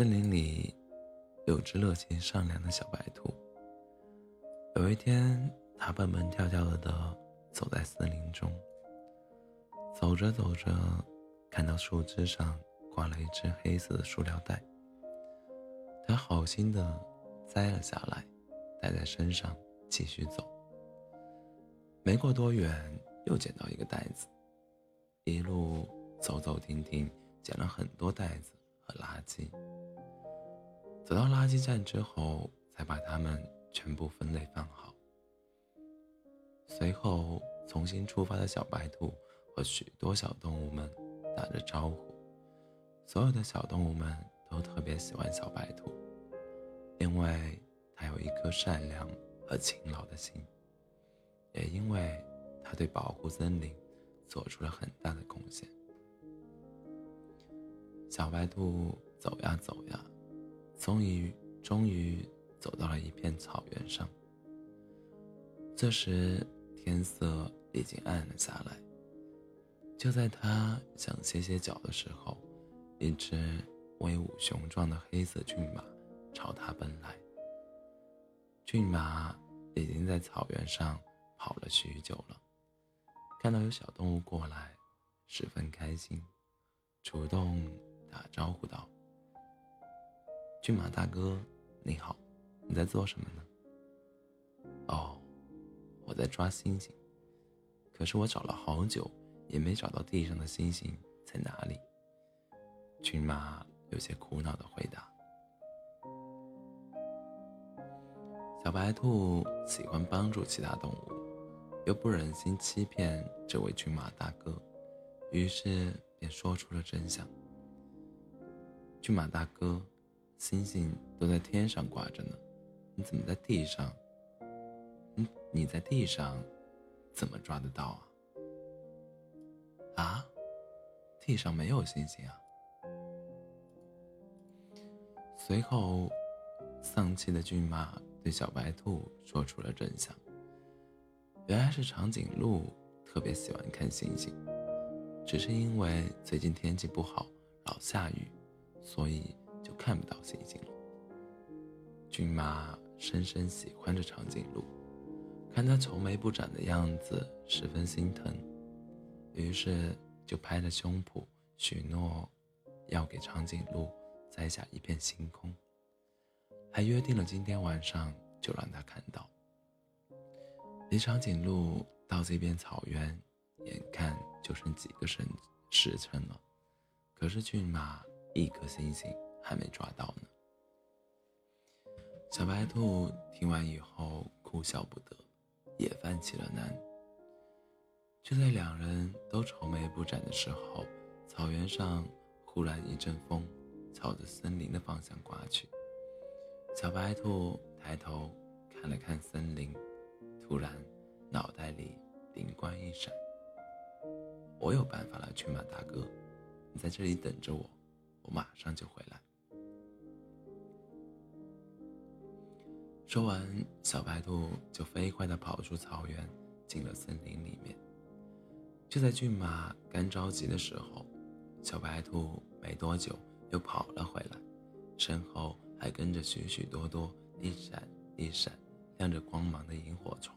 森林里有只热情善良的小白兔。有一天，它蹦蹦跳跳的走在森林中，走着走着，看到树枝上挂了一只黑色的塑料袋，它好心的摘了下来，带在身上继续走。没过多远，又捡到一个袋子，一路走走停停，捡了很多袋子和垃圾。走到垃圾站之后，才把它们全部分类放好。随后，重新出发的小白兔和许多小动物们打着招呼。所有的小动物们都特别喜欢小白兔，因为它有一颗善良和勤劳的心，也因为它对保护森林做出了很大的贡献。小白兔走呀走呀。终于，终于走到了一片草原上。这时天色已经暗了下来。就在他想歇歇脚的时候，一只威武雄壮的黑色骏马朝他奔来。骏马已经在草原上跑了许久了，看到有小动物过来，十分开心，主动打招呼道。骏马大哥，你好，你在做什么呢？哦，我在抓星星，可是我找了好久，也没找到地上的星星在哪里。骏马有些苦恼的回答。小白兔喜欢帮助其他动物，又不忍心欺骗这位骏马大哥，于是便说出了真相。骏马大哥。星星都在天上挂着呢，你怎么在地上？你你在地上，怎么抓得到啊？啊，地上没有星星啊！随后，丧气的骏马对小白兔说出了真相。原来是长颈鹿特别喜欢看星星，只是因为最近天气不好，老下雨，所以。就看不到星星了。骏马深深喜欢着长颈鹿，看它愁眉不展的样子，十分心疼，于是就拍着胸脯许诺，要给长颈鹿摘下一片星空，还约定了今天晚上就让它看到。离长颈鹿到这片草原，眼看就剩几个时时辰了，可是骏马一颗星星。还没抓到呢。小白兔听完以后哭笑不得，也犯起了难。就在两人都愁眉不展的时候，草原上忽然一阵风朝着森林的方向刮去。小白兔抬头看了看森林，突然脑袋里灵光一闪：“我有办法了，骏马大哥，你在这里等着我，马上就回来。”说完，小白兔就飞快地跑出草原，进了森林里面。就在骏马干着急的时候，小白兔没多久又跑了回来，身后还跟着许许多多一闪一闪、亮着光芒的萤火虫。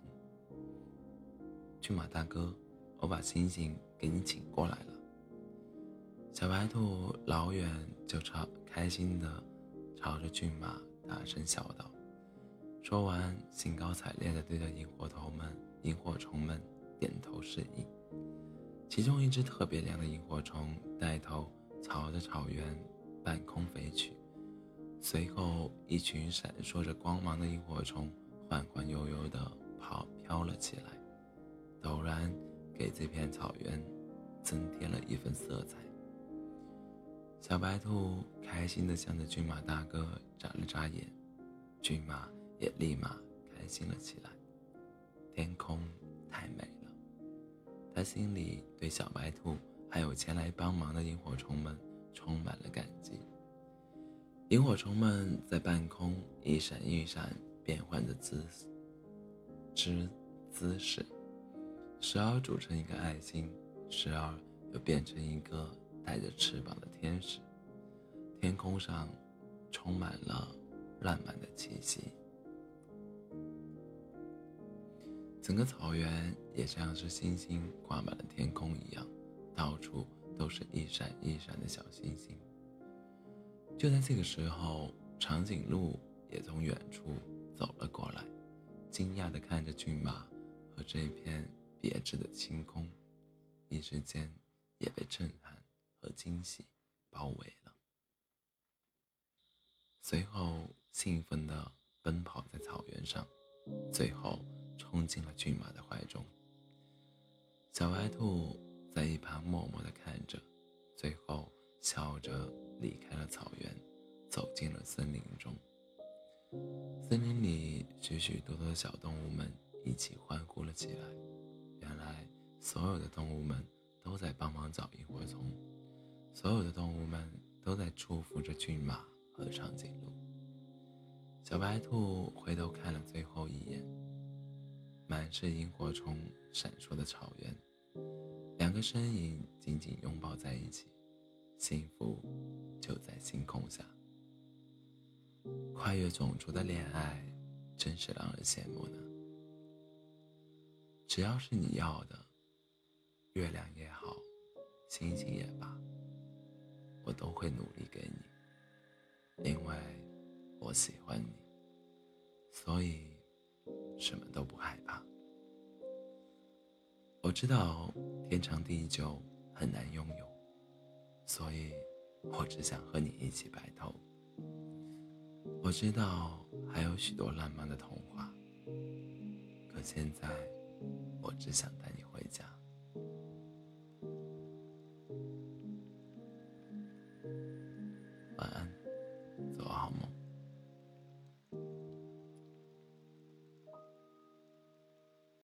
骏马大哥，我把星星给你请过来了。小白兔老远就朝开心地朝着骏马大声笑道。说完，兴高采烈地对着萤火虫们、萤火虫们点头示意。其中一只特别亮的萤火虫带头朝着草原半空飞去，随后一群闪烁着光芒的萤火虫缓缓悠悠地跑飘了起来，陡然给这片草原增添了一份色彩。小白兔开心地向着骏马大哥眨了眨眼，骏马。也立马开心了起来。天空太美了，他心里对小白兔还有前来帮忙的萤火虫们充满了感激。萤火虫们在半空一闪一闪，变换着姿姿姿势，时而组成一个爱心，时而又变成一个带着翅膀的天使。天空上充满了浪漫的气息。整个草原也像是星星挂满了天空一样，到处都是一闪一闪的小星星。就在这个时候，长颈鹿也从远处走了过来，惊讶地看着骏马和这片别致的星空，一时间也被震撼和惊喜包围了。随后，兴奋地奔跑在草原上，最后。冲进了骏马的怀中。小白兔在一旁默默地看着，最后笑着离开了草原，走进了森林中。森林里许许多多的小动物们一起欢呼了起来。原来，所有的动物们都在帮忙找萤火虫，所有的动物们都在祝福着骏马和长颈鹿。小白兔回头看了最后一眼。满是萤火虫闪烁的草原，两个身影紧紧拥抱在一起，幸福就在星空下。跨越种族的恋爱，真是让人羡慕呢。只要是你要的，月亮也好，星星也罢，我都会努力给你，因为我喜欢你，所以。什么都不害怕。我知道天长地久很难拥有，所以我只想和你一起白头。我知道还有许多浪漫的童话，可现在我只想带你回家。